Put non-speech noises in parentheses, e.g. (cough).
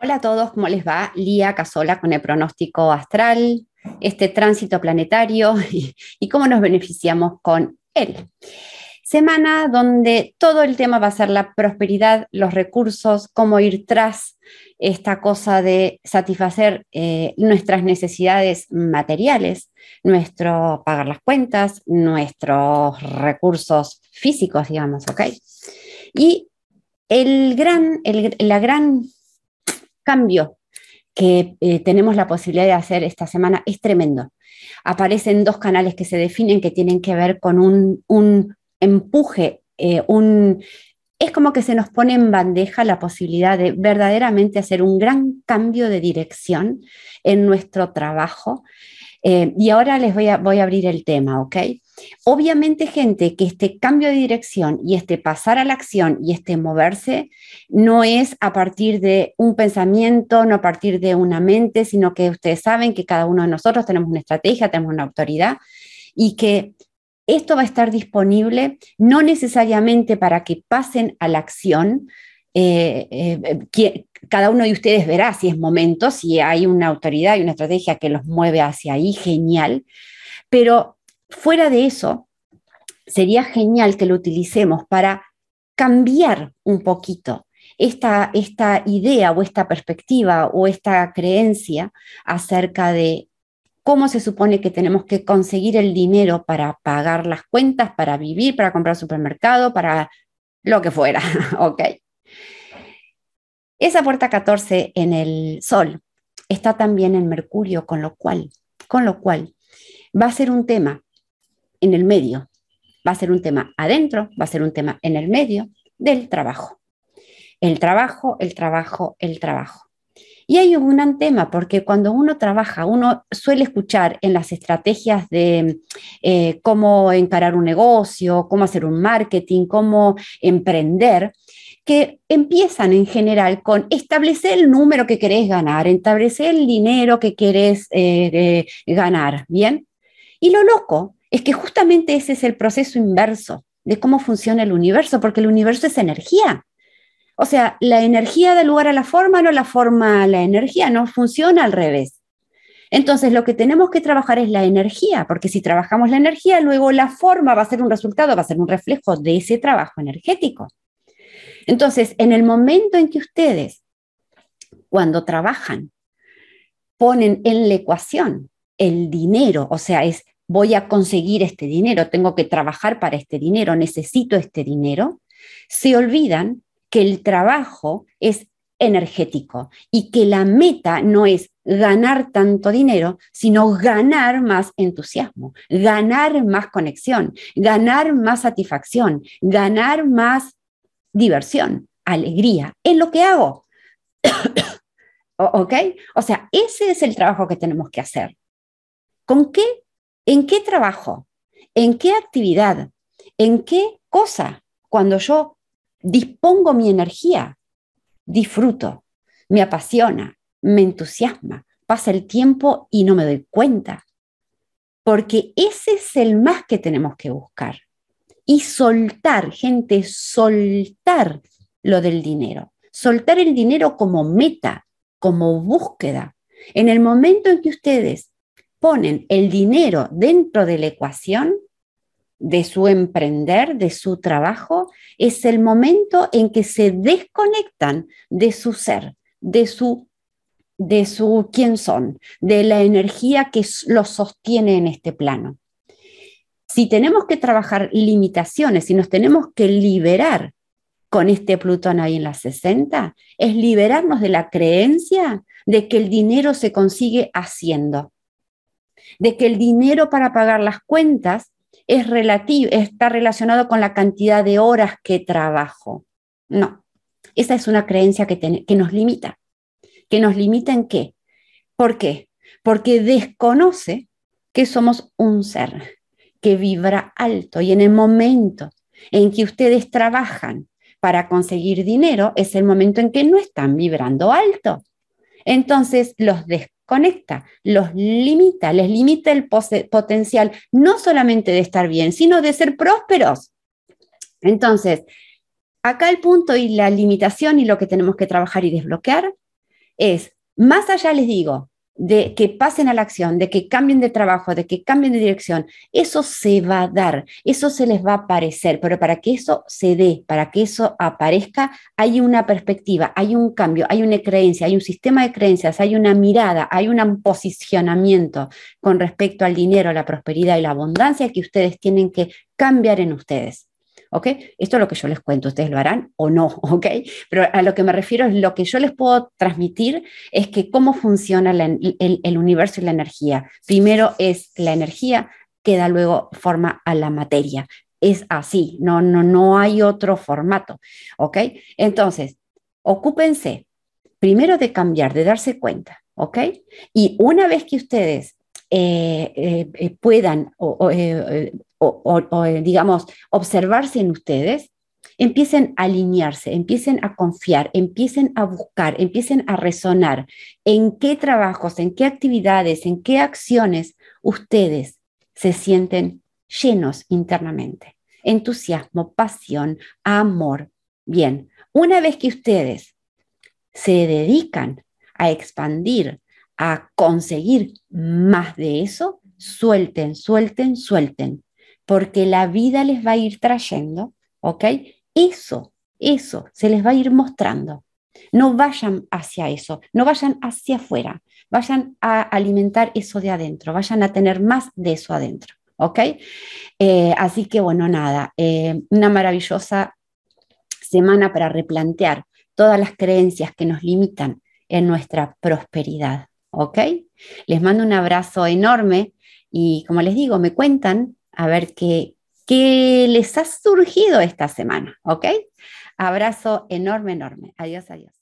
Hola a todos, ¿cómo les va? Lía Casola con el pronóstico astral, este tránsito planetario (laughs) y, cómo nos beneficiamos con él. Semana donde todo el tema va a ser la prosperidad, los recursos, cómo ir tras esta cosa de satisfacer eh, nuestras necesidades materiales, nuestro pagar las cuentas, nuestros recursos físicos, digamos, ¿ok? Y el gran, la gran cambio que eh, tenemos la posibilidad de hacer esta semana es tremendo. Aparecen dos canales que se definen que tienen que ver con un, empuje, eh, un, es como que se nos pone en bandeja la posibilidad de verdaderamente hacer un gran cambio de dirección en nuestro trabajo. Eh, y ahora les voy a, voy a abrir el tema, ¿ok? Obviamente, gente, que este cambio de dirección y este pasar a la acción y este moverse no es a partir de un pensamiento, no a partir de una mente, sino que ustedes saben que cada uno de nosotros tenemos una estrategia, tenemos una autoridad y que esto va a estar disponible no necesariamente para que pasen a la acción. Eh, eh, cada uno de ustedes verá si es momento, si hay una autoridad y una estrategia que los mueve hacia ahí, genial. Pero Fuera de eso, sería genial que lo utilicemos para cambiar un poquito esta, esta idea o esta perspectiva o esta creencia acerca de cómo se supone que tenemos que conseguir el dinero para pagar las cuentas, para vivir, para comprar supermercado, para lo que fuera, (laughs) ¿ok? Esa puerta 14 en el Sol está también en Mercurio, con lo cual, con lo cual va a ser un tema en el medio. Va a ser un tema adentro, va a ser un tema en el medio del trabajo. El trabajo, el trabajo, el trabajo. Y hay un gran tema, porque cuando uno trabaja, uno suele escuchar en las estrategias de eh, cómo encarar un negocio, cómo hacer un marketing, cómo emprender, que empiezan en general con establecer el número que querés ganar, establecer el dinero que querés eh, ganar, ¿bien? Y lo loco es que justamente ese es el proceso inverso de cómo funciona el universo, porque el universo es energía. O sea, la energía da lugar a la forma, no la forma a la energía, no funciona al revés. Entonces, lo que tenemos que trabajar es la energía, porque si trabajamos la energía, luego la forma va a ser un resultado, va a ser un reflejo de ese trabajo energético. Entonces, en el momento en que ustedes, cuando trabajan, ponen en la ecuación el dinero, o sea, es voy a conseguir este dinero, tengo que trabajar para este dinero, necesito este dinero, se olvidan que el trabajo es energético y que la meta no es ganar tanto dinero, sino ganar más entusiasmo, ganar más conexión, ganar más satisfacción, ganar más diversión, alegría en lo que hago. (coughs) ¿Ok? O sea, ese es el trabajo que tenemos que hacer. ¿Con qué ¿En qué trabajo? ¿En qué actividad? ¿En qué cosa? Cuando yo dispongo mi energía, disfruto, me apasiona, me entusiasma, pasa el tiempo y no me doy cuenta. Porque ese es el más que tenemos que buscar. Y soltar, gente, soltar lo del dinero. Soltar el dinero como meta, como búsqueda. En el momento en que ustedes ponen el dinero dentro de la ecuación de su emprender, de su trabajo, es el momento en que se desconectan de su ser, de su de su quién son, de la energía que los sostiene en este plano. Si tenemos que trabajar limitaciones, si nos tenemos que liberar con este Plutón ahí en las 60, es liberarnos de la creencia de que el dinero se consigue haciendo de que el dinero para pagar las cuentas es relativo, está relacionado con la cantidad de horas que trabajo. No, esa es una creencia que, que nos limita. ¿Que nos limita en qué? ¿Por qué? Porque desconoce que somos un ser que vibra alto y en el momento en que ustedes trabajan para conseguir dinero es el momento en que no están vibrando alto. Entonces los conecta, los limita, les limita el potencial no solamente de estar bien, sino de ser prósperos. Entonces, acá el punto y la limitación y lo que tenemos que trabajar y desbloquear es, más allá les digo, de que pasen a la acción, de que cambien de trabajo, de que cambien de dirección, eso se va a dar, eso se les va a aparecer, pero para que eso se dé, para que eso aparezca, hay una perspectiva, hay un cambio, hay una creencia, hay un sistema de creencias, hay una mirada, hay un posicionamiento con respecto al dinero, la prosperidad y la abundancia que ustedes tienen que cambiar en ustedes. ¿Ok? Esto es lo que yo les cuento, ustedes lo harán o no, (laughs) ¿ok? Pero a lo que me refiero es lo que yo les puedo transmitir es que cómo funciona el, universo y la energía. Primero es la energía que da luego forma a la materia. Es así, no, no, no hay otro formato, ¿ok? Entonces, ocúpense primero de cambiar, de darse cuenta, ¿ok? Y una vez que ustedes eh, eh, eh, puedan digamos, observarse en ustedes, empiecen a alinearse, empiecen a confiar, empiecen a buscar, empiecen a resonar en qué trabajos, en qué actividades, en qué acciones ustedes se sienten llenos internamente. Entusiasmo, pasión, amor. Bien, una vez que ustedes se dedican a expandir, a conseguir más de eso, suelten, suelten, suelten porque la vida les va a ir trayendo, ¿ok? Eso, eso se les va a ir mostrando. No vayan hacia eso, no vayan hacia afuera, vayan a alimentar eso de adentro, vayan a tener más de eso adentro, ¿ok? Eh, así que bueno, nada, eh, una maravillosa semana para replantear todas las creencias que nos limitan en nuestra prosperidad, ¿ok? Les mando un abrazo enorme y como les digo, me cuentan a ver qué, qué les ha surgido esta semana, ¿ok? Abrazo enorme, enorme. Adiós, adiós.